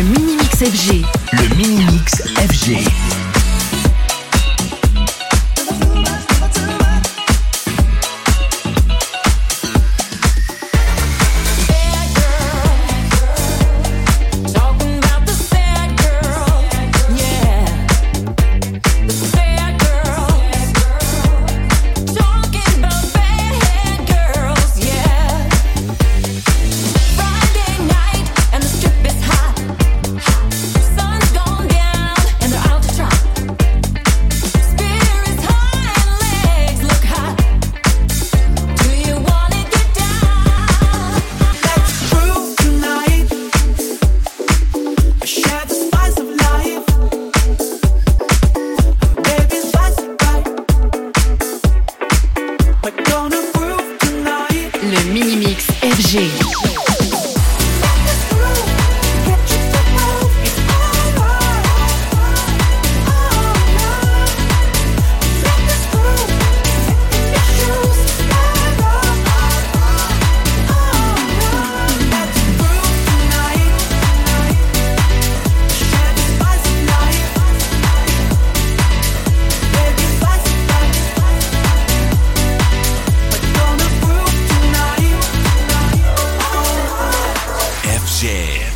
Le mini-mix FG. Le mini-mix FG. G. Jam.